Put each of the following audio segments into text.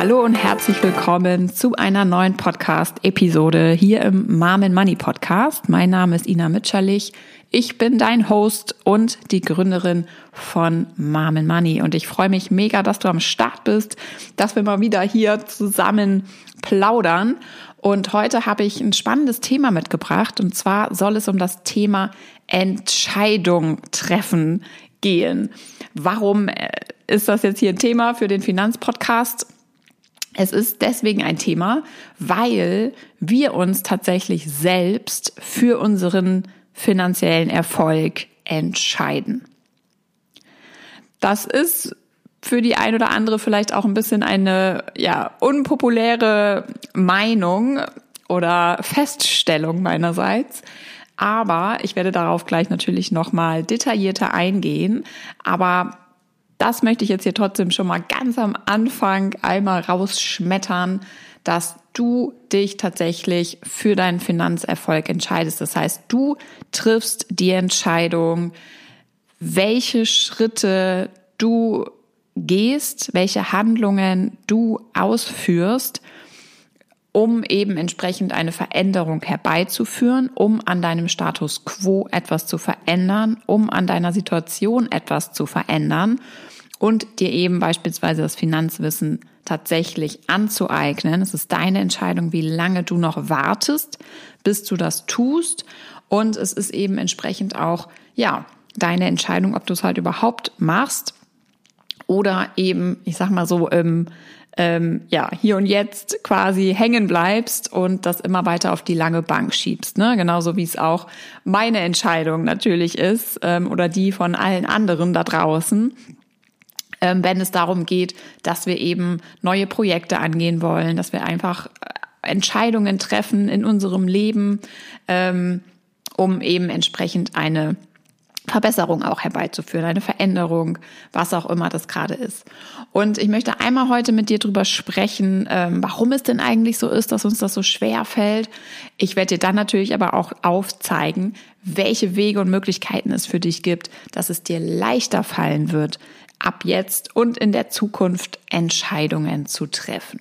Hallo und herzlich willkommen zu einer neuen Podcast-Episode hier im Mom Money Podcast. Mein Name ist Ina Mitscherlich. Ich bin dein Host und die Gründerin von Mom Money. Und ich freue mich mega, dass du am Start bist, dass wir mal wieder hier zusammen plaudern. Und heute habe ich ein spannendes Thema mitgebracht. Und zwar soll es um das Thema Entscheidung treffen gehen. Warum äh, ist das jetzt hier ein Thema für den Finanzpodcast? Es ist deswegen ein Thema, weil wir uns tatsächlich selbst für unseren finanziellen Erfolg entscheiden. Das ist für die ein oder andere vielleicht auch ein bisschen eine ja unpopuläre Meinung oder Feststellung meinerseits. Aber ich werde darauf gleich natürlich nochmal detaillierter eingehen. Aber das möchte ich jetzt hier trotzdem schon mal ganz am Anfang einmal rausschmettern, dass du dich tatsächlich für deinen Finanzerfolg entscheidest. Das heißt, du triffst die Entscheidung, welche Schritte du gehst, welche Handlungen du ausführst, um eben entsprechend eine Veränderung herbeizuführen, um an deinem Status quo etwas zu verändern, um an deiner Situation etwas zu verändern und dir eben beispielsweise das Finanzwissen tatsächlich anzueignen. Es ist deine Entscheidung, wie lange du noch wartest, bis du das tust. Und es ist eben entsprechend auch, ja, deine Entscheidung, ob du es halt überhaupt machst oder eben, ich sag mal so, ähm, ähm, ja, hier und jetzt quasi hängen bleibst und das immer weiter auf die lange Bank schiebst. Ne? Genauso wie es auch meine Entscheidung natürlich ist ähm, oder die von allen anderen da draußen ähm, wenn es darum geht, dass wir eben neue Projekte angehen wollen, dass wir einfach äh, Entscheidungen treffen in unserem Leben, ähm, um eben entsprechend eine Verbesserung auch herbeizuführen, eine Veränderung, was auch immer das gerade ist. Und ich möchte einmal heute mit dir drüber sprechen, ähm, warum es denn eigentlich so ist, dass uns das so schwer fällt. Ich werde dir dann natürlich aber auch aufzeigen, welche Wege und Möglichkeiten es für dich gibt, dass es dir leichter fallen wird, ab jetzt und in der Zukunft Entscheidungen zu treffen.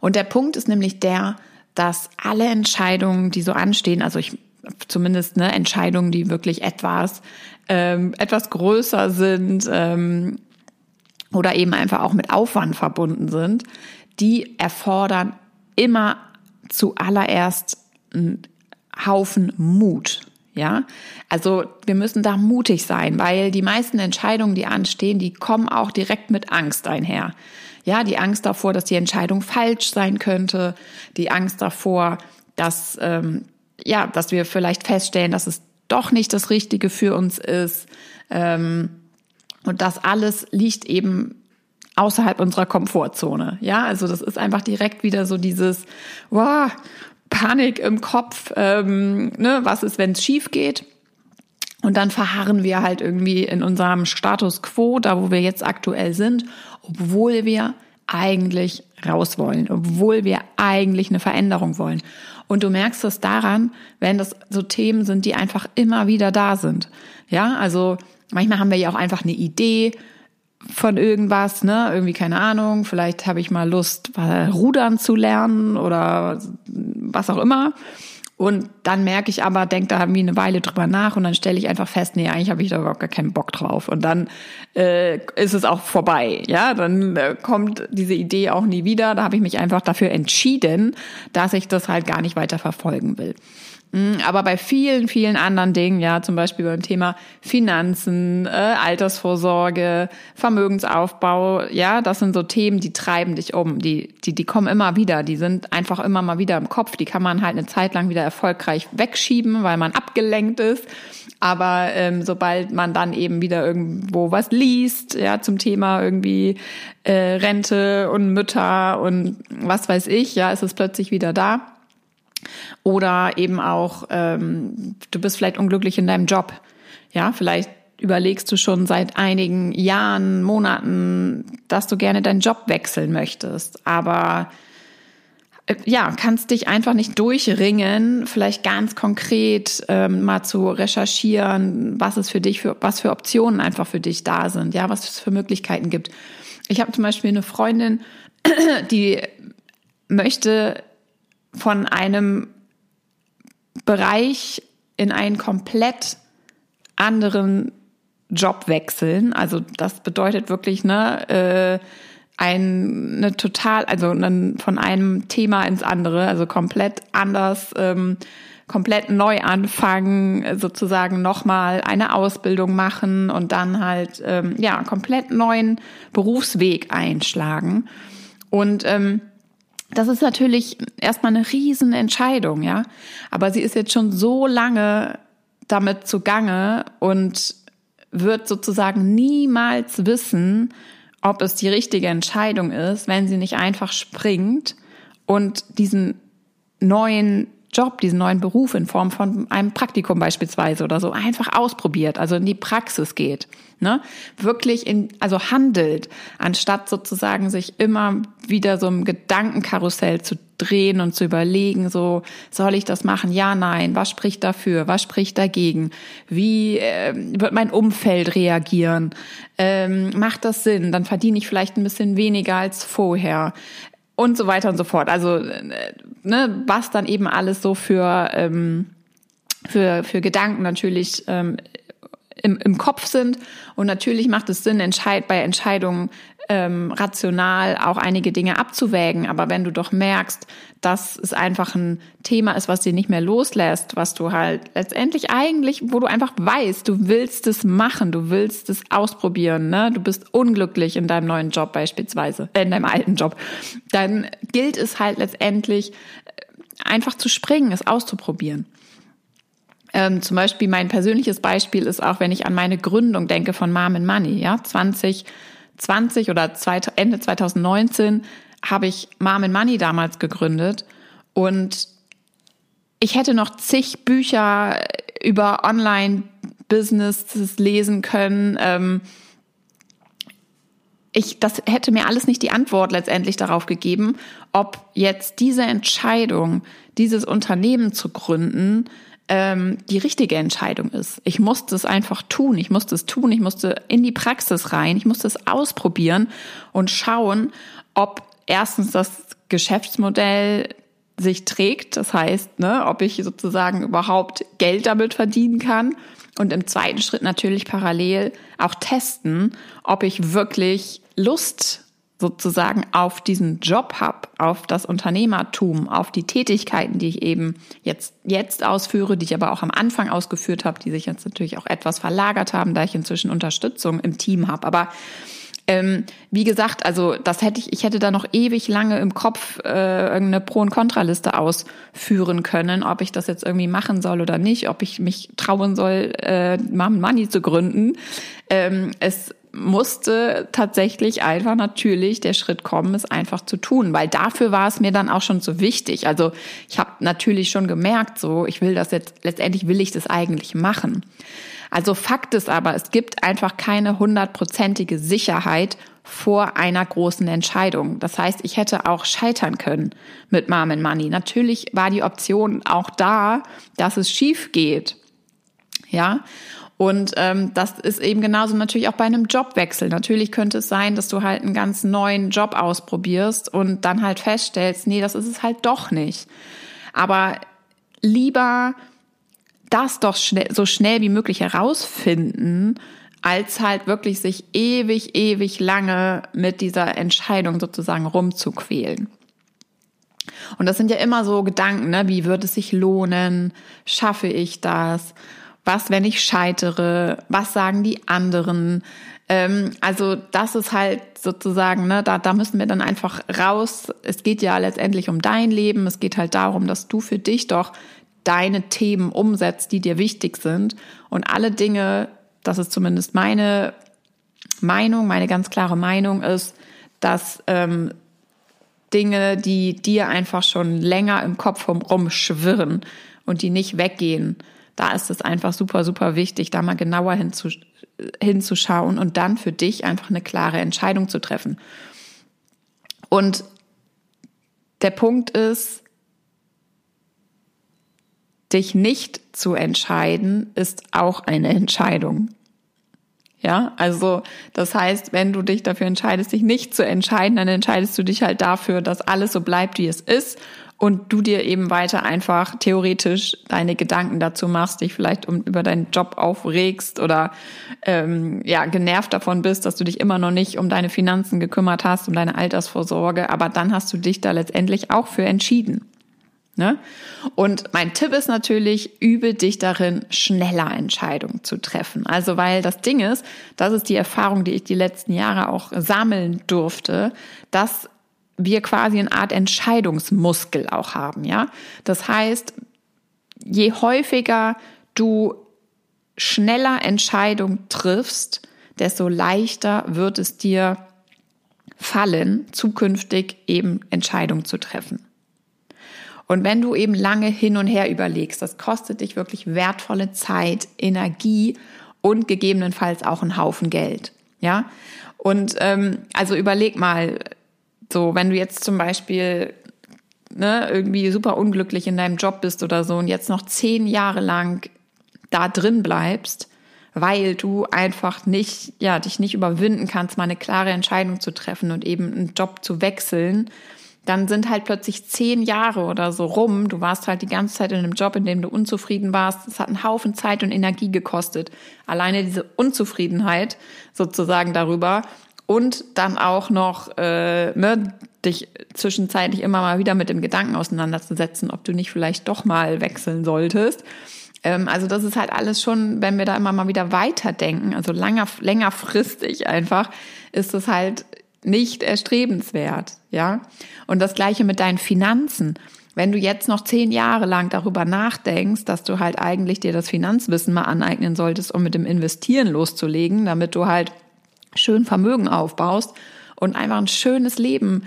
Und der Punkt ist nämlich der, dass alle Entscheidungen, die so anstehen, also ich zumindest ne, Entscheidungen, die wirklich etwas ähm, etwas größer sind ähm, oder eben einfach auch mit Aufwand verbunden sind, die erfordern immer zuallererst einen Haufen Mut. Ja, also wir müssen da mutig sein, weil die meisten Entscheidungen, die anstehen, die kommen auch direkt mit Angst einher. Ja, die Angst davor, dass die Entscheidung falsch sein könnte, die Angst davor, dass ähm, ja, dass wir vielleicht feststellen, dass es doch nicht das Richtige für uns ist. Ähm, und das alles liegt eben außerhalb unserer Komfortzone. Ja, also das ist einfach direkt wieder so dieses, wow, Panik im Kopf, ähm, ne, was ist, wenn es schief geht? Und dann verharren wir halt irgendwie in unserem Status quo, da wo wir jetzt aktuell sind, obwohl wir eigentlich raus wollen, obwohl wir eigentlich eine Veränderung wollen. Und du merkst es daran, wenn das so Themen sind, die einfach immer wieder da sind. Ja, also manchmal haben wir ja auch einfach eine Idee von irgendwas, ne? Irgendwie keine Ahnung, vielleicht habe ich mal Lust, rudern zu lernen oder was auch immer. Und dann merke ich aber, denke da irgendwie eine Weile drüber nach und dann stelle ich einfach fest, nee, eigentlich habe ich da überhaupt gar keinen Bock drauf. Und dann äh, ist es auch vorbei. Ja, dann äh, kommt diese Idee auch nie wieder. Da habe ich mich einfach dafür entschieden, dass ich das halt gar nicht weiter verfolgen will. Mhm, aber bei vielen, vielen anderen Dingen, ja, zum Beispiel beim Thema Finanzen, äh, Altersvorsorge, Vermögensaufbau, ja, das sind so Themen, die treiben dich um, die, die, die kommen immer wieder, die sind einfach immer mal wieder im Kopf, die kann man halt eine Zeit lang wieder erfolgreich wegschieben, weil man abgelenkt ist. Aber ähm, sobald man dann eben wieder irgendwo was liest, ja, zum Thema irgendwie äh, Rente und Mütter und was weiß ich, ja, ist es plötzlich wieder da. Oder eben auch, ähm, du bist vielleicht unglücklich in deinem Job. Ja, vielleicht überlegst du schon seit einigen Jahren, Monaten, dass du gerne deinen Job wechseln möchtest, aber äh, ja, kannst dich einfach nicht durchringen, vielleicht ganz konkret ähm, mal zu recherchieren, was es für dich für was für Optionen einfach für dich da sind, ja, was es für Möglichkeiten gibt. Ich habe zum Beispiel eine Freundin, die möchte von einem Bereich in einen komplett anderen Job wechseln. Also das bedeutet wirklich ne äh, ein, eine total, also einen, von einem Thema ins andere, also komplett anders, ähm, komplett neu anfangen, sozusagen nochmal eine Ausbildung machen und dann halt ähm, ja komplett neuen Berufsweg einschlagen. Und ähm, das ist natürlich erstmal eine Riesenentscheidung, ja. Aber sie ist jetzt schon so lange damit zugange und wird sozusagen niemals wissen, ob es die richtige Entscheidung ist, wenn sie nicht einfach springt und diesen neuen Job, diesen neuen Beruf in Form von einem Praktikum beispielsweise oder so einfach ausprobiert, also in die Praxis geht, ne? Wirklich in, also handelt, anstatt sozusagen sich immer wieder so im Gedankenkarussell zu drehen und zu überlegen, so, soll ich das machen? Ja, nein. Was spricht dafür? Was spricht dagegen? Wie äh, wird mein Umfeld reagieren? Ähm, macht das Sinn? Dann verdiene ich vielleicht ein bisschen weniger als vorher und so weiter und so fort. Also äh, ne, was dann eben alles so für ähm, für für Gedanken natürlich ähm, im, im Kopf sind und natürlich macht es Sinn, entscheid bei Entscheidungen ähm, rational auch einige Dinge abzuwägen. Aber wenn du doch merkst, dass es einfach ein Thema ist, was dir nicht mehr loslässt, was du halt letztendlich eigentlich, wo du einfach weißt, du willst es machen, du willst es ausprobieren, ne? Du bist unglücklich in deinem neuen Job beispielsweise, äh, in deinem alten Job, dann gilt es halt letztendlich äh, einfach zu springen, es auszuprobieren. Ähm, zum Beispiel mein persönliches Beispiel ist auch, wenn ich an meine Gründung denke von Mom and Money, ja, 20 20 oder Ende 2019 habe ich Mom and Money damals gegründet und ich hätte noch zig Bücher über Online-Businesses lesen können. Ähm, ich, das hätte mir alles nicht die Antwort letztendlich darauf gegeben, ob jetzt diese Entscheidung, dieses Unternehmen zu gründen, ähm, die richtige Entscheidung ist. Ich musste es einfach tun. Ich musste es tun. Ich musste in die Praxis rein. Ich musste es ausprobieren und schauen, ob erstens das Geschäftsmodell sich trägt. Das heißt, ne, ob ich sozusagen überhaupt Geld damit verdienen kann. Und im zweiten Schritt natürlich parallel auch testen, ob ich wirklich Lust sozusagen auf diesen Job habe, auf das Unternehmertum, auf die Tätigkeiten, die ich eben jetzt, jetzt ausführe, die ich aber auch am Anfang ausgeführt habe, die sich jetzt natürlich auch etwas verlagert haben, da ich inzwischen Unterstützung im Team habe. Aber ähm, wie gesagt, also das hätte ich, ich hätte da noch ewig lange im Kopf äh, irgendeine Pro- und Kontraliste ausführen können, ob ich das jetzt irgendwie machen soll oder nicht, ob ich mich trauen soll, äh, Mom Money zu gründen. Ähm, es musste tatsächlich einfach natürlich der Schritt kommen, es einfach zu tun, weil dafür war es mir dann auch schon so wichtig. Also ich habe natürlich schon gemerkt, so ich will das jetzt letztendlich will ich das eigentlich machen. Also Fakt ist aber, es gibt einfach keine hundertprozentige Sicherheit vor einer großen Entscheidung. Das heißt, ich hätte auch scheitern können mit Mom and Money. Natürlich war die Option auch da, dass es schief geht. Ja, und ähm, das ist eben genauso natürlich auch bei einem Jobwechsel. Natürlich könnte es sein, dass du halt einen ganz neuen Job ausprobierst und dann halt feststellst, nee, das ist es halt doch nicht. Aber lieber das doch schnell, so schnell wie möglich herausfinden, als halt wirklich sich ewig, ewig lange mit dieser Entscheidung sozusagen rumzuquälen. Und das sind ja immer so Gedanken, ne? wie wird es sich lohnen? Schaffe ich das? Was, wenn ich scheitere? Was sagen die anderen? Ähm, also das ist halt sozusagen, ne, da, da müssen wir dann einfach raus. Es geht ja letztendlich um dein Leben. Es geht halt darum, dass du für dich doch deine Themen umsetzt, die dir wichtig sind. Und alle Dinge, das ist zumindest meine Meinung, meine ganz klare Meinung ist, dass ähm, Dinge, die dir einfach schon länger im Kopf rumschwirren und die nicht weggehen, da ist es einfach super, super wichtig, da mal genauer hinzusch hinzuschauen und dann für dich einfach eine klare Entscheidung zu treffen. Und Der Punkt ist, dich nicht zu entscheiden, ist auch eine Entscheidung. Ja, also das heißt, wenn du dich dafür entscheidest, dich nicht zu entscheiden, dann entscheidest du dich halt dafür, dass alles so bleibt, wie es ist und du dir eben weiter einfach theoretisch deine Gedanken dazu machst, dich vielleicht um, über deinen Job aufregst oder ähm, ja genervt davon bist, dass du dich immer noch nicht um deine Finanzen gekümmert hast, um deine Altersvorsorge, aber dann hast du dich da letztendlich auch für entschieden. Ne? Und mein Tipp ist natürlich, übe dich darin, schneller Entscheidungen zu treffen. Also, weil das Ding ist, das ist die Erfahrung, die ich die letzten Jahre auch sammeln durfte, dass wir quasi eine Art Entscheidungsmuskel auch haben, ja. Das heißt, je häufiger du schneller Entscheidungen triffst, desto leichter wird es dir fallen, zukünftig eben Entscheidungen zu treffen. Und wenn du eben lange hin und her überlegst, das kostet dich wirklich wertvolle Zeit, Energie und gegebenenfalls auch einen Haufen Geld. Ja, und ähm, also überleg mal, so wenn du jetzt zum Beispiel ne, irgendwie super unglücklich in deinem Job bist oder so und jetzt noch zehn Jahre lang da drin bleibst, weil du einfach nicht, ja, dich nicht überwinden kannst, mal eine klare Entscheidung zu treffen und eben einen Job zu wechseln, dann sind halt plötzlich zehn Jahre oder so rum. Du warst halt die ganze Zeit in einem Job, in dem du unzufrieden warst. Es hat einen Haufen Zeit und Energie gekostet. Alleine diese Unzufriedenheit sozusagen darüber und dann auch noch äh, ne, dich zwischenzeitlich immer mal wieder mit dem Gedanken auseinanderzusetzen, ob du nicht vielleicht doch mal wechseln solltest. Ähm, also das ist halt alles schon, wenn wir da immer mal wieder weiterdenken, also langer, längerfristig einfach, ist es halt nicht erstrebenswert, ja. Und das Gleiche mit deinen Finanzen. Wenn du jetzt noch zehn Jahre lang darüber nachdenkst, dass du halt eigentlich dir das Finanzwissen mal aneignen solltest, um mit dem Investieren loszulegen, damit du halt schön Vermögen aufbaust und einfach ein schönes Leben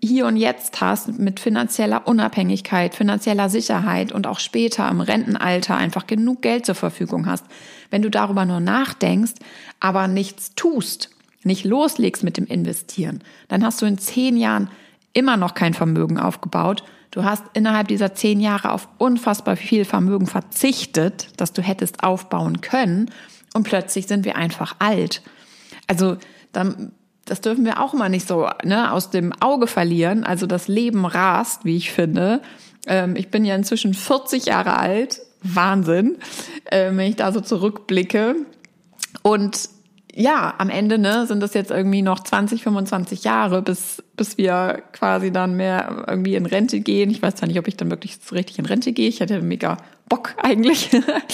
Hier und Jetzt hast mit finanzieller Unabhängigkeit, finanzieller Sicherheit und auch später im Rentenalter einfach genug Geld zur Verfügung hast. Wenn du darüber nur nachdenkst, aber nichts tust, nicht loslegst mit dem Investieren, dann hast du in zehn Jahren immer noch kein Vermögen aufgebaut. Du hast innerhalb dieser zehn Jahre auf unfassbar viel Vermögen verzichtet, das du hättest aufbauen können. Und plötzlich sind wir einfach alt. Also, dann, das dürfen wir auch mal nicht so ne, aus dem Auge verlieren. Also das Leben rast, wie ich finde. Ähm, ich bin ja inzwischen 40 Jahre alt. Wahnsinn, äh, wenn ich da so zurückblicke. Und ja, am Ende ne, sind das jetzt irgendwie noch 20, 25 Jahre, bis, bis wir quasi dann mehr irgendwie in Rente gehen. Ich weiß zwar nicht, ob ich dann wirklich so richtig in Rente gehe. Ich hätte mega Bock eigentlich,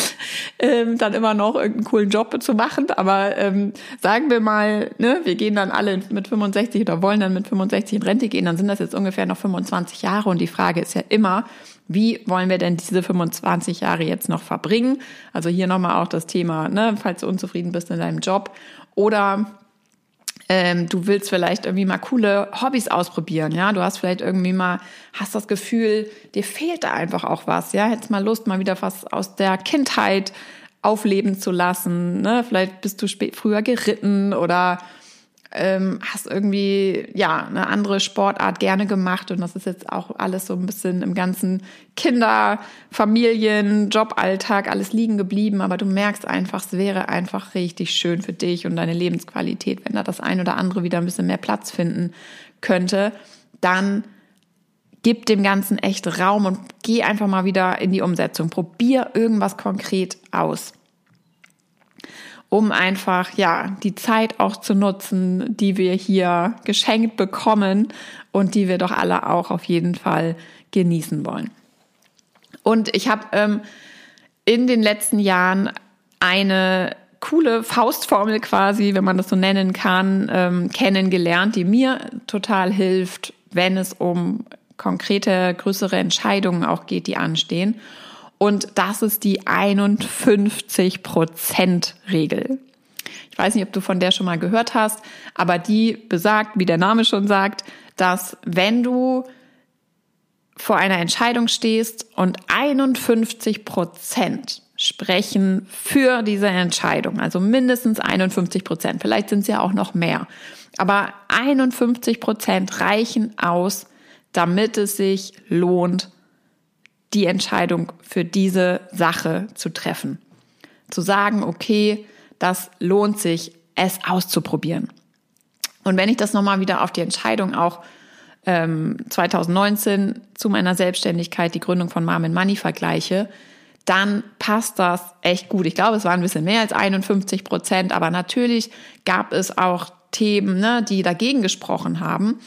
ähm, dann immer noch irgendeinen coolen Job zu machen. Aber ähm, sagen wir mal, ne, wir gehen dann alle mit 65 oder wollen dann mit 65 in Rente gehen, dann sind das jetzt ungefähr noch 25 Jahre. Und die Frage ist ja immer, wie wollen wir denn diese 25 Jahre jetzt noch verbringen? Also hier nochmal auch das Thema, ne, falls du unzufrieden bist in deinem Job. Oder ähm, du willst vielleicht irgendwie mal coole Hobbys ausprobieren, ja, du hast vielleicht irgendwie mal, hast das Gefühl, dir fehlt da einfach auch was, ja, hättest mal Lust, mal wieder was aus der Kindheit aufleben zu lassen, ne, vielleicht bist du früher geritten oder ähm, hast irgendwie ja eine andere Sportart gerne gemacht und das ist jetzt auch alles so ein bisschen im ganzen Kinder, Familien, Joballtag alles liegen geblieben, aber du merkst einfach, es wäre einfach richtig schön für dich und deine Lebensqualität, wenn da das ein oder andere wieder ein bisschen mehr Platz finden könnte, dann gib dem Ganzen echt Raum und geh einfach mal wieder in die Umsetzung. Probier irgendwas konkret aus um einfach, ja, die Zeit auch zu nutzen, die wir hier geschenkt bekommen und die wir doch alle auch auf jeden Fall genießen wollen. Und ich habe ähm, in den letzten Jahren eine coole Faustformel quasi, wenn man das so nennen kann, ähm, kennengelernt, die mir total hilft, wenn es um konkrete, größere Entscheidungen auch geht, die anstehen. Und das ist die 51-Prozent-Regel. Ich weiß nicht, ob du von der schon mal gehört hast, aber die besagt, wie der Name schon sagt, dass wenn du vor einer Entscheidung stehst und 51 Prozent sprechen für diese Entscheidung, also mindestens 51 Prozent, vielleicht sind es ja auch noch mehr, aber 51 Prozent reichen aus, damit es sich lohnt, die Entscheidung für diese Sache zu treffen. Zu sagen, okay, das lohnt sich, es auszuprobieren. Und wenn ich das nochmal wieder auf die Entscheidung auch ähm, 2019 zu meiner Selbstständigkeit, die Gründung von Mom Money vergleiche, dann passt das echt gut. Ich glaube, es waren ein bisschen mehr als 51 Prozent, aber natürlich gab es auch Themen, ne, die dagegen gesprochen haben,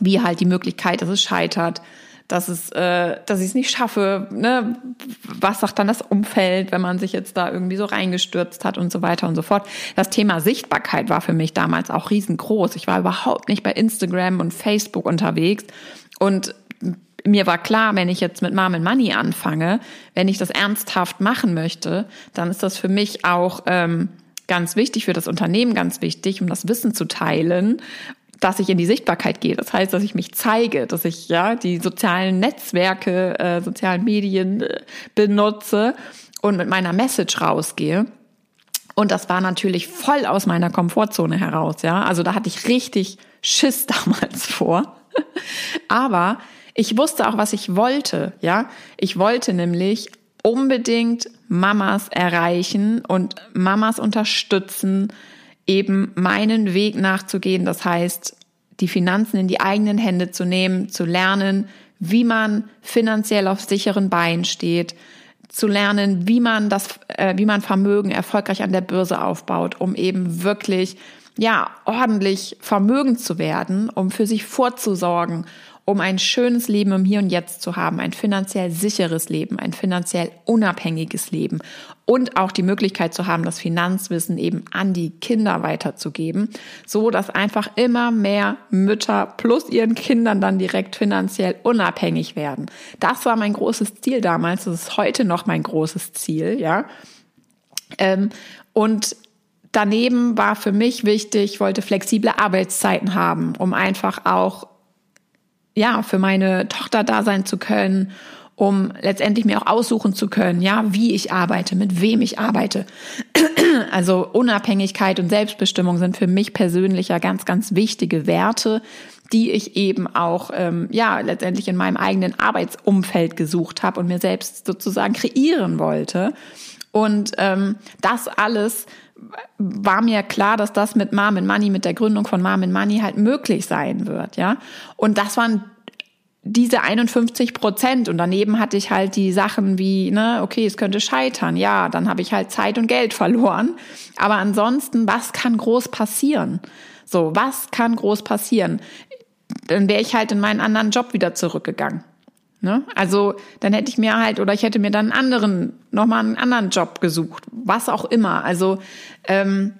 wie halt die Möglichkeit, dass es scheitert, dass es, äh, dass ich es nicht schaffe, ne? Was sagt dann das Umfeld, wenn man sich jetzt da irgendwie so reingestürzt hat und so weiter und so fort. Das Thema Sichtbarkeit war für mich damals auch riesengroß. Ich war überhaupt nicht bei Instagram und Facebook unterwegs und mir war klar, wenn ich jetzt mit Mom and Money anfange, wenn ich das ernsthaft machen möchte, dann ist das für mich auch ähm, ganz wichtig, für das Unternehmen ganz wichtig, um das Wissen zu teilen dass ich in die Sichtbarkeit gehe. Das heißt, dass ich mich zeige, dass ich ja die sozialen Netzwerke, äh, sozialen Medien äh, benutze und mit meiner Message rausgehe. Und das war natürlich voll aus meiner Komfortzone heraus, ja. Also da hatte ich richtig Schiss damals vor. Aber ich wusste auch, was ich wollte, ja. Ich wollte nämlich unbedingt Mamas erreichen und Mamas unterstützen, eben meinen Weg nachzugehen. Das heißt, die Finanzen in die eigenen Hände zu nehmen, zu lernen, wie man finanziell auf sicheren Beinen steht, zu lernen, wie man das, äh, wie man Vermögen erfolgreich an der Börse aufbaut, um eben wirklich ja ordentlich vermögend zu werden, um für sich vorzusorgen um ein schönes Leben im Hier und Jetzt zu haben, ein finanziell sicheres Leben, ein finanziell unabhängiges Leben und auch die Möglichkeit zu haben, das Finanzwissen eben an die Kinder weiterzugeben, so dass einfach immer mehr Mütter plus ihren Kindern dann direkt finanziell unabhängig werden. Das war mein großes Ziel damals, das ist heute noch mein großes Ziel, ja. Ähm, und Daneben war für mich wichtig, ich wollte flexible Arbeitszeiten haben, um einfach auch ja, für meine Tochter da sein zu können, um letztendlich mir auch aussuchen zu können, ja, wie ich arbeite, mit wem ich arbeite. Also Unabhängigkeit und Selbstbestimmung sind für mich persönlich ja ganz, ganz wichtige Werte, die ich eben auch ähm, ja letztendlich in meinem eigenen Arbeitsumfeld gesucht habe und mir selbst sozusagen kreieren wollte. Und ähm, das alles war mir klar, dass das mit Mom and Money, mit der Gründung von Mom and Money halt möglich sein wird, ja. Und das waren diese 51 Prozent und daneben hatte ich halt die Sachen wie, ne, okay, es könnte scheitern, ja, dann habe ich halt Zeit und Geld verloren. Aber ansonsten, was kann groß passieren? So, was kann groß passieren? Dann wäre ich halt in meinen anderen Job wieder zurückgegangen. Ne? Also dann hätte ich mir halt oder ich hätte mir dann einen anderen, nochmal einen anderen Job gesucht, was auch immer. Also ähm,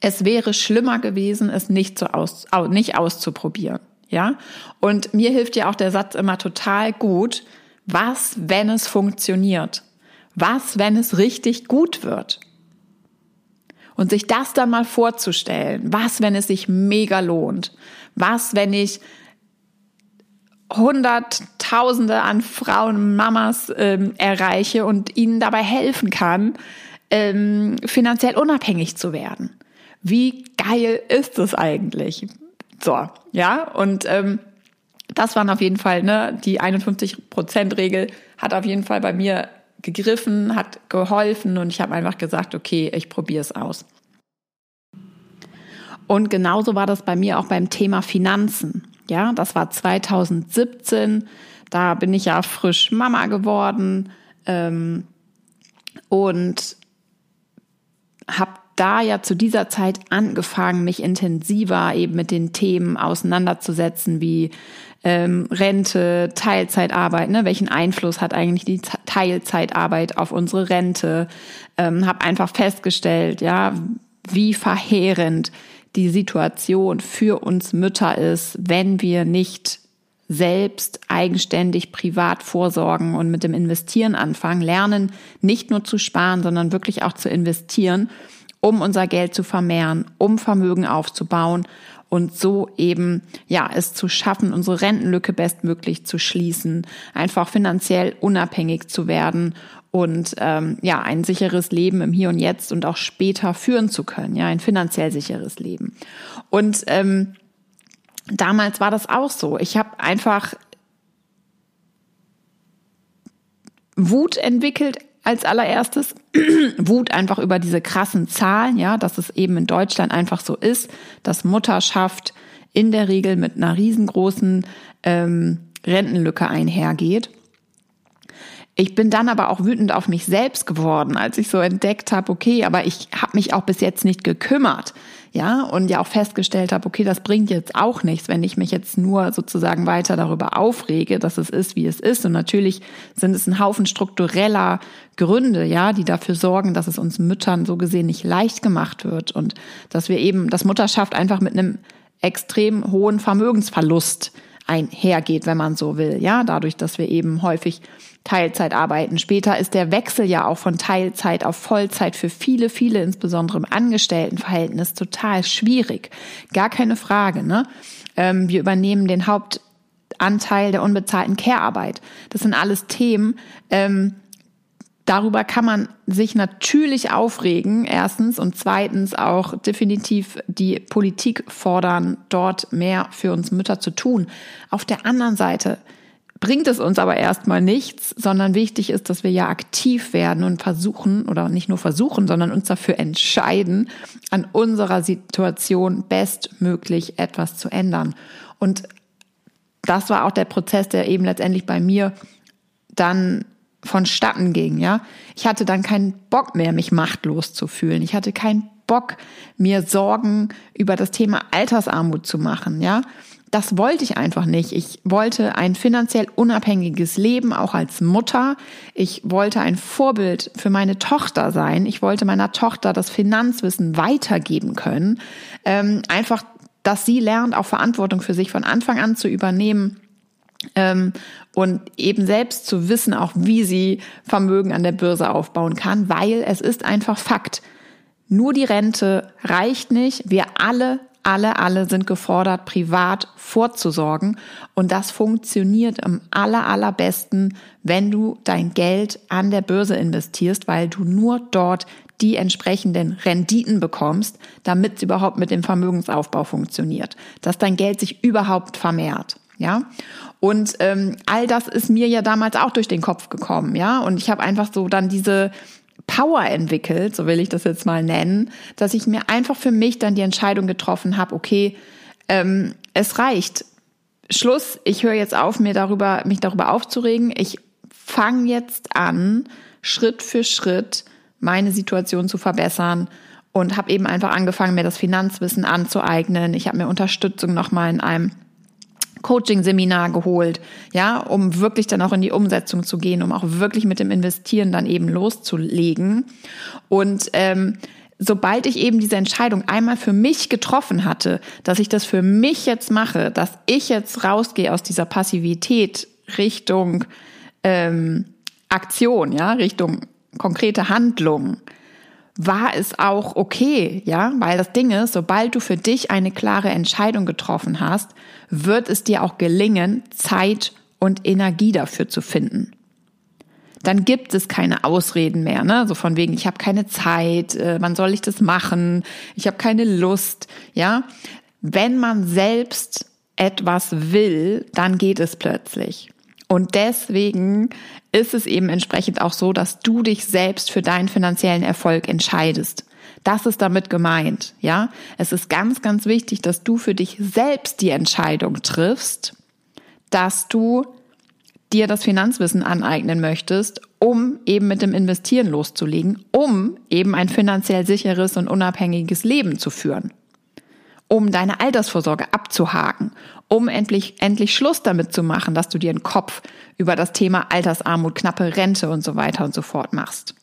es wäre schlimmer gewesen, es nicht, so aus, nicht auszuprobieren. Ja, und mir hilft ja auch der Satz immer total gut. Was, wenn es funktioniert? Was, wenn es richtig gut wird? Und sich das dann mal vorzustellen. Was, wenn es sich mega lohnt? Was, wenn ich Hunderttausende an Frauen, Mamas ähm, erreiche und ihnen dabei helfen kann, ähm, finanziell unabhängig zu werden. Wie geil ist es eigentlich? So, ja, und ähm, das waren auf jeden Fall, ne, die 51-Prozent-Regel hat auf jeden Fall bei mir gegriffen, hat geholfen und ich habe einfach gesagt, okay, ich probiere es aus. Und genauso war das bei mir auch beim Thema Finanzen. Ja, das war 2017. Da bin ich ja frisch Mama geworden ähm, und habe da ja zu dieser Zeit angefangen, mich intensiver eben mit den Themen auseinanderzusetzen, wie ähm, Rente, Teilzeitarbeit, ne? welchen Einfluss hat eigentlich die Teilzeitarbeit auf unsere Rente? Ähm, habe einfach festgestellt, ja, wie verheerend die Situation für uns Mütter ist, wenn wir nicht selbst eigenständig privat vorsorgen und mit dem Investieren anfangen, lernen nicht nur zu sparen, sondern wirklich auch zu investieren, um unser Geld zu vermehren, um Vermögen aufzubauen und so eben, ja, es zu schaffen, unsere Rentenlücke bestmöglich zu schließen, einfach finanziell unabhängig zu werden und ähm, ja ein sicheres Leben im Hier und Jetzt und auch später führen zu können, ja ein finanziell sicheres Leben. Und ähm, damals war das auch so. Ich habe einfach Wut entwickelt als allererstes. Wut einfach über diese krassen Zahlen, ja, dass es eben in Deutschland einfach so ist, dass Mutterschaft in der Regel mit einer riesengroßen ähm, Rentenlücke einhergeht. Ich bin dann aber auch wütend auf mich selbst geworden, als ich so entdeckt habe, okay, aber ich habe mich auch bis jetzt nicht gekümmert ja, und ja auch festgestellt habe, okay, das bringt jetzt auch nichts, wenn ich mich jetzt nur sozusagen weiter darüber aufrege, dass es ist, wie es ist. Und natürlich sind es ein Haufen struktureller Gründe, ja, die dafür sorgen, dass es uns Müttern so gesehen nicht leicht gemacht wird und dass wir eben, dass Mutterschaft einfach mit einem extrem hohen Vermögensverlust einhergeht, wenn man so will, ja, dadurch, dass wir eben häufig Teilzeit arbeiten. Später ist der Wechsel ja auch von Teilzeit auf Vollzeit für viele, viele, insbesondere im Angestelltenverhältnis, total schwierig. Gar keine Frage. Ne? Ähm, wir übernehmen den Hauptanteil der unbezahlten Care-Arbeit. Das sind alles Themen. Ähm, darüber kann man sich natürlich aufregen, erstens, und zweitens auch definitiv die Politik fordern, dort mehr für uns Mütter zu tun. Auf der anderen Seite bringt es uns aber erstmal nichts, sondern wichtig ist, dass wir ja aktiv werden und versuchen oder nicht nur versuchen, sondern uns dafür entscheiden, an unserer Situation bestmöglich etwas zu ändern. Und das war auch der Prozess, der eben letztendlich bei mir dann vonstatten ging, ja. Ich hatte dann keinen Bock mehr, mich machtlos zu fühlen. Ich hatte keinen Bock, mir Sorgen über das Thema Altersarmut zu machen, ja das wollte ich einfach nicht. Ich wollte ein finanziell unabhängiges Leben, auch als Mutter. Ich wollte ein Vorbild für meine Tochter sein. Ich wollte meiner Tochter das Finanzwissen weitergeben können. Ähm, einfach, dass sie lernt, auch Verantwortung für sich von Anfang an zu übernehmen. Ähm, und eben selbst zu wissen, auch wie sie Vermögen an der Börse aufbauen kann, weil es ist einfach Fakt. Nur die Rente reicht nicht. Wir alle alle, alle sind gefordert, privat vorzusorgen. Und das funktioniert am aller, allerbesten, wenn du dein Geld an der Börse investierst, weil du nur dort die entsprechenden Renditen bekommst, damit es überhaupt mit dem Vermögensaufbau funktioniert, dass dein Geld sich überhaupt vermehrt. Ja, und ähm, all das ist mir ja damals auch durch den Kopf gekommen, ja. Und ich habe einfach so dann diese Power entwickelt, so will ich das jetzt mal nennen, dass ich mir einfach für mich dann die Entscheidung getroffen habe, okay, ähm, es reicht. Schluss, ich höre jetzt auf, mir darüber, mich darüber aufzuregen. Ich fange jetzt an, Schritt für Schritt meine Situation zu verbessern und habe eben einfach angefangen, mir das Finanzwissen anzueignen. Ich habe mir Unterstützung nochmal in einem Coaching-Seminar geholt, ja, um wirklich dann auch in die Umsetzung zu gehen, um auch wirklich mit dem Investieren dann eben loszulegen. Und ähm, sobald ich eben diese Entscheidung einmal für mich getroffen hatte, dass ich das für mich jetzt mache, dass ich jetzt rausgehe aus dieser Passivität Richtung ähm, Aktion, ja, Richtung konkrete Handlung, war es auch okay, ja, weil das Ding ist, sobald du für dich eine klare Entscheidung getroffen hast, wird es dir auch gelingen, Zeit und Energie dafür zu finden. Dann gibt es keine Ausreden mehr, ne? So von wegen, ich habe keine Zeit, äh, wann soll ich das machen? Ich habe keine Lust, ja? Wenn man selbst etwas will, dann geht es plötzlich. Und deswegen ist es eben entsprechend auch so, dass du dich selbst für deinen finanziellen Erfolg entscheidest. Das ist damit gemeint, ja? Es ist ganz, ganz wichtig, dass du für dich selbst die Entscheidung triffst, dass du dir das Finanzwissen aneignen möchtest, um eben mit dem Investieren loszulegen, um eben ein finanziell sicheres und unabhängiges Leben zu führen um deine Altersvorsorge abzuhaken, um endlich, endlich Schluss damit zu machen, dass du dir einen Kopf über das Thema Altersarmut, knappe Rente und so weiter und so fort machst.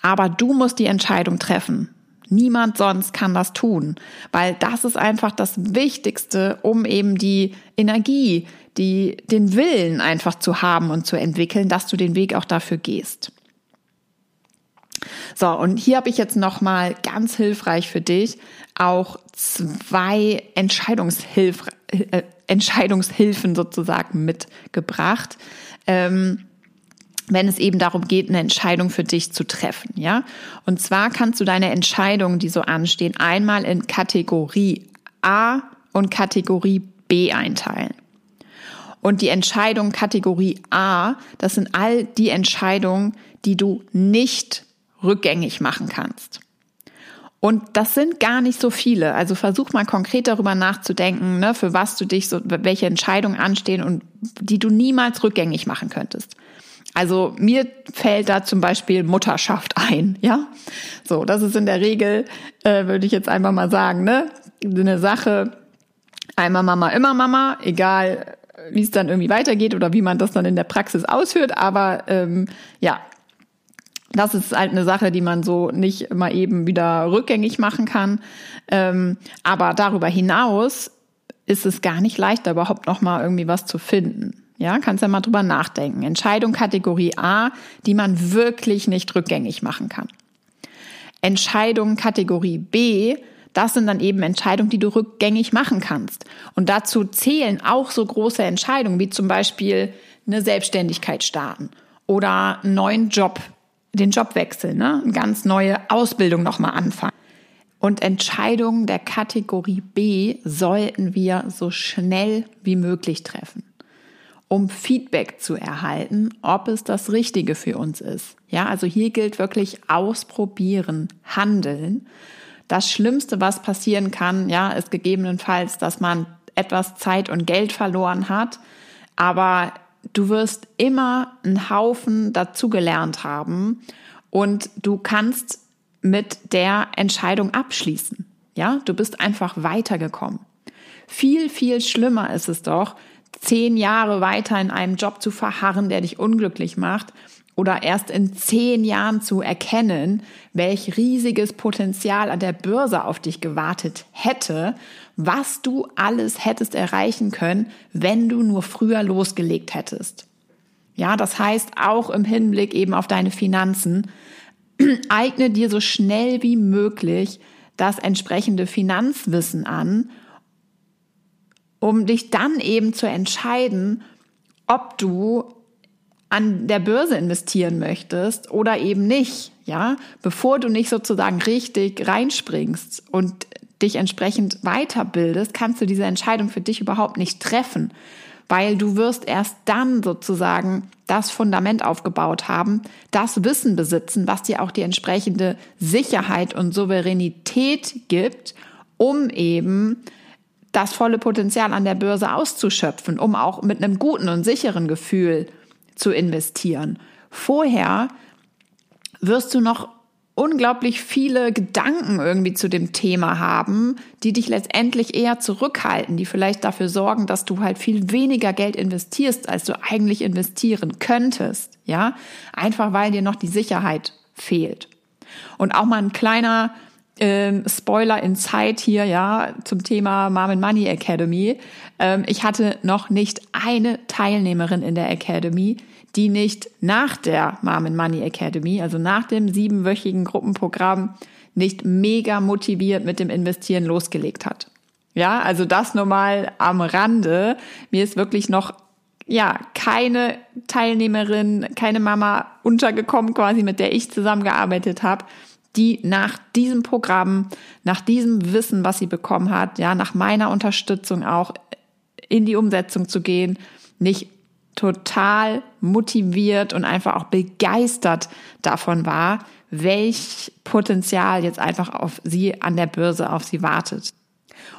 Aber du musst die Entscheidung treffen. Niemand sonst kann das tun, weil das ist einfach das Wichtigste, um eben die Energie, die, den Willen einfach zu haben und zu entwickeln, dass du den Weg auch dafür gehst. So, und hier habe ich jetzt nochmal ganz hilfreich für dich auch zwei Entscheidungshilf äh, Entscheidungshilfen sozusagen mitgebracht. Ähm, wenn es eben darum geht, eine Entscheidung für dich zu treffen, ja. Und zwar kannst du deine Entscheidungen, die so anstehen, einmal in Kategorie A und Kategorie B einteilen. Und die Entscheidung Kategorie A, das sind all die Entscheidungen, die du nicht rückgängig machen kannst. Und das sind gar nicht so viele. Also versuch mal konkret darüber nachzudenken, ne, für was du dich so, welche Entscheidungen anstehen und die du niemals rückgängig machen könntest. Also mir fällt da zum Beispiel Mutterschaft ein, ja. So, das ist in der Regel, äh, würde ich jetzt einfach mal sagen, ne, eine Sache. Einmal Mama, immer Mama, egal wie es dann irgendwie weitergeht oder wie man das dann in der Praxis ausführt. Aber ähm, ja, das ist halt eine Sache, die man so nicht mal eben wieder rückgängig machen kann. Ähm, aber darüber hinaus ist es gar nicht leicht, da überhaupt noch mal irgendwie was zu finden. Ja, kannst ja mal drüber nachdenken. Entscheidung Kategorie A, die man wirklich nicht rückgängig machen kann. Entscheidung Kategorie B, das sind dann eben Entscheidungen, die du rückgängig machen kannst. Und dazu zählen auch so große Entscheidungen wie zum Beispiel eine Selbstständigkeit starten oder einen neuen Job den Job wechseln, ne? eine ganz neue Ausbildung nochmal anfangen. Und Entscheidungen der Kategorie B sollten wir so schnell wie möglich treffen, um Feedback zu erhalten, ob es das Richtige für uns ist. Ja, also hier gilt wirklich ausprobieren, handeln. Das Schlimmste, was passieren kann, ja, ist gegebenenfalls, dass man etwas Zeit und Geld verloren hat, aber du wirst immer einen Haufen dazugelernt haben und du kannst mit der Entscheidung abschließen. Ja, du bist einfach weitergekommen. Viel, viel schlimmer ist es doch, zehn Jahre weiter in einem Job zu verharren, der dich unglücklich macht oder erst in zehn Jahren zu erkennen, welch riesiges Potenzial an der Börse auf dich gewartet hätte, was du alles hättest erreichen können, wenn du nur früher losgelegt hättest. Ja, das heißt auch im Hinblick eben auf deine Finanzen, eigne dir so schnell wie möglich das entsprechende Finanzwissen an, um dich dann eben zu entscheiden, ob du an der Börse investieren möchtest oder eben nicht, ja, bevor du nicht sozusagen richtig reinspringst und dich entsprechend weiterbildest, kannst du diese Entscheidung für dich überhaupt nicht treffen, weil du wirst erst dann sozusagen das Fundament aufgebaut haben, das Wissen besitzen, was dir auch die entsprechende Sicherheit und Souveränität gibt, um eben das volle Potenzial an der Börse auszuschöpfen, um auch mit einem guten und sicheren Gefühl zu investieren. Vorher wirst du noch unglaublich viele Gedanken irgendwie zu dem Thema haben, die dich letztendlich eher zurückhalten, die vielleicht dafür sorgen, dass du halt viel weniger Geld investierst, als du eigentlich investieren könntest, ja? Einfach weil dir noch die Sicherheit fehlt. Und auch mal ein kleiner ähm, Spoiler in Zeit hier, ja, zum Thema Mom and Money Academy. Ähm, ich hatte noch nicht eine Teilnehmerin in der Academy, die nicht nach der Mom and Money Academy, also nach dem siebenwöchigen Gruppenprogramm, nicht mega motiviert mit dem Investieren losgelegt hat. Ja, also das nur mal am Rande. Mir ist wirklich noch ja, keine Teilnehmerin, keine Mama untergekommen, quasi mit der ich zusammengearbeitet habe, die nach diesem Programm, nach diesem Wissen, was sie bekommen hat, ja, nach meiner Unterstützung auch in die Umsetzung zu gehen, nicht total motiviert und einfach auch begeistert davon war, welch Potenzial jetzt einfach auf sie an der Börse auf sie wartet.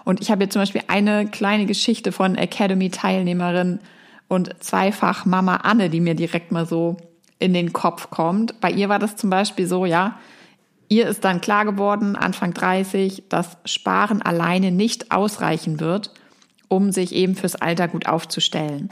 Und ich habe jetzt zum Beispiel eine kleine Geschichte von Academy-Teilnehmerin und zweifach Mama Anne, die mir direkt mal so in den Kopf kommt. Bei ihr war das zum Beispiel so, ja, Ihr ist dann klar geworden, Anfang 30, dass Sparen alleine nicht ausreichen wird, um sich eben fürs Alter gut aufzustellen.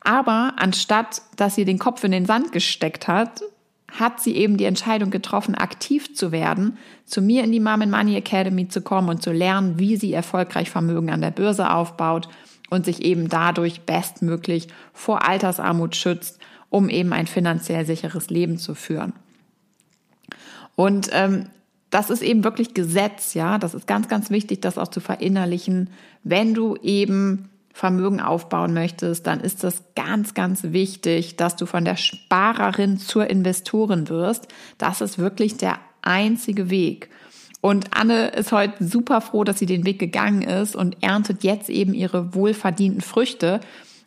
Aber anstatt, dass sie den Kopf in den Sand gesteckt hat, hat sie eben die Entscheidung getroffen, aktiv zu werden, zu mir in die Mom Money Academy zu kommen und zu lernen, wie sie erfolgreich Vermögen an der Börse aufbaut und sich eben dadurch bestmöglich vor Altersarmut schützt, um eben ein finanziell sicheres Leben zu führen. Und ähm, das ist eben wirklich Gesetz, ja. Das ist ganz, ganz wichtig, das auch zu verinnerlichen. Wenn du eben Vermögen aufbauen möchtest, dann ist das ganz, ganz wichtig, dass du von der Sparerin zur Investorin wirst. Das ist wirklich der einzige Weg. Und Anne ist heute super froh, dass sie den Weg gegangen ist und erntet jetzt eben ihre wohlverdienten Früchte.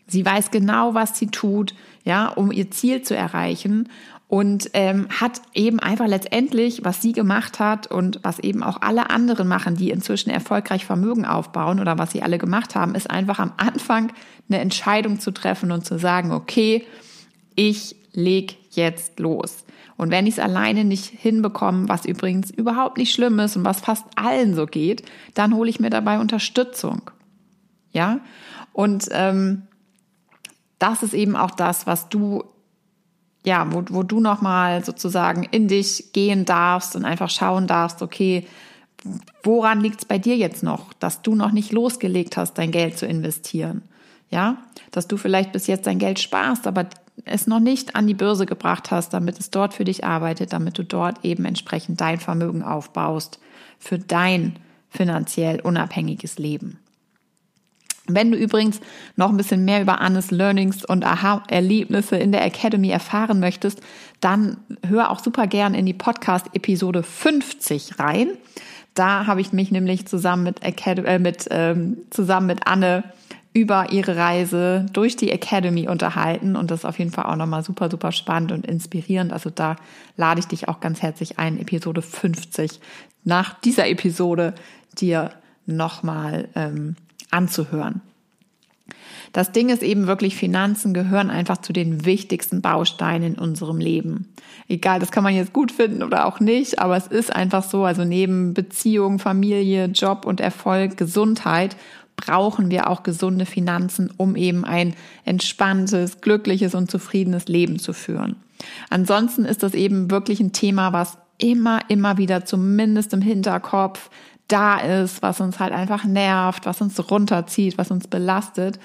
Sie weiß genau, was sie tut, ja, um ihr Ziel zu erreichen und ähm, hat eben einfach letztendlich, was sie gemacht hat und was eben auch alle anderen machen, die inzwischen erfolgreich Vermögen aufbauen oder was sie alle gemacht haben, ist einfach am Anfang eine Entscheidung zu treffen und zu sagen, okay, ich leg jetzt los. Und wenn ich es alleine nicht hinbekomme, was übrigens überhaupt nicht schlimm ist und was fast allen so geht, dann hole ich mir dabei Unterstützung. Ja, und ähm, das ist eben auch das, was du ja, wo, wo du nochmal sozusagen in dich gehen darfst und einfach schauen darfst, okay, woran liegt es bei dir jetzt noch, dass du noch nicht losgelegt hast, dein Geld zu investieren? Ja, dass du vielleicht bis jetzt dein Geld sparst, aber es noch nicht an die Börse gebracht hast, damit es dort für dich arbeitet, damit du dort eben entsprechend dein Vermögen aufbaust für dein finanziell unabhängiges Leben. Wenn du übrigens noch ein bisschen mehr über Annes Learnings und Aha-Erlebnisse in der Academy erfahren möchtest, dann hör auch super gern in die Podcast-Episode 50 rein. Da habe ich mich nämlich zusammen mit, Academy, äh, mit, ähm, zusammen mit Anne über ihre Reise durch die Academy unterhalten und das ist auf jeden Fall auch nochmal super, super spannend und inspirierend. Also da lade ich dich auch ganz herzlich ein, Episode 50 nach dieser Episode dir nochmal ähm, anzuhören. Das Ding ist eben wirklich, Finanzen gehören einfach zu den wichtigsten Bausteinen in unserem Leben. Egal, das kann man jetzt gut finden oder auch nicht, aber es ist einfach so, also neben Beziehung, Familie, Job und Erfolg, Gesundheit brauchen wir auch gesunde Finanzen, um eben ein entspanntes, glückliches und zufriedenes Leben zu führen. Ansonsten ist das eben wirklich ein Thema, was immer, immer wieder zumindest im Hinterkopf da ist, was uns halt einfach nervt, was uns runterzieht, was uns belastet.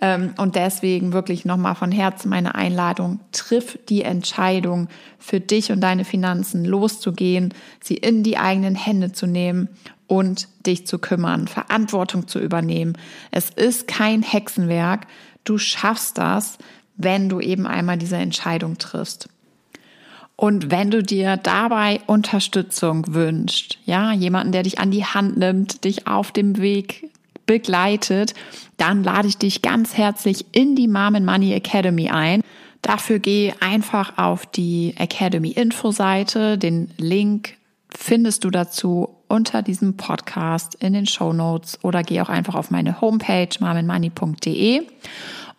Ähm, und deswegen wirklich nochmal von Herzen meine Einladung, triff die Entscheidung für dich und deine Finanzen loszugehen, sie in die eigenen Hände zu nehmen und dich zu kümmern, Verantwortung zu übernehmen. Es ist kein Hexenwerk. Du schaffst das, wenn du eben einmal diese Entscheidung triffst. Und wenn du dir dabei Unterstützung wünschst, ja, jemanden, der dich an die Hand nimmt, dich auf dem Weg begleitet, dann lade ich dich ganz herzlich in die Mom and Money Academy ein. Dafür geh einfach auf die Academy Info Seite. Den Link findest du dazu unter diesem Podcast in den Show Notes oder geh auch einfach auf meine Homepage marmenmoney.de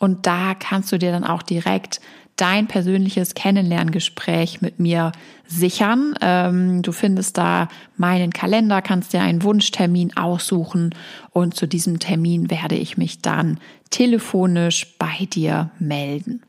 und da kannst du dir dann auch direkt dein persönliches Kennenlerngespräch mit mir sichern. Ähm, du findest da meinen Kalender, kannst dir einen Wunschtermin aussuchen und zu diesem Termin werde ich mich dann telefonisch bei dir melden.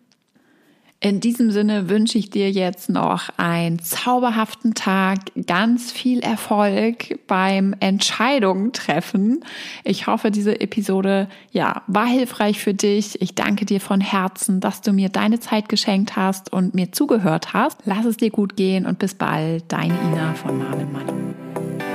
In diesem Sinne wünsche ich dir jetzt noch einen zauberhaften Tag, ganz viel Erfolg beim Entscheidungen treffen. Ich hoffe, diese Episode, ja, war hilfreich für dich. Ich danke dir von Herzen, dass du mir deine Zeit geschenkt hast und mir zugehört hast. Lass es dir gut gehen und bis bald. Deine Ina von Marvin Money.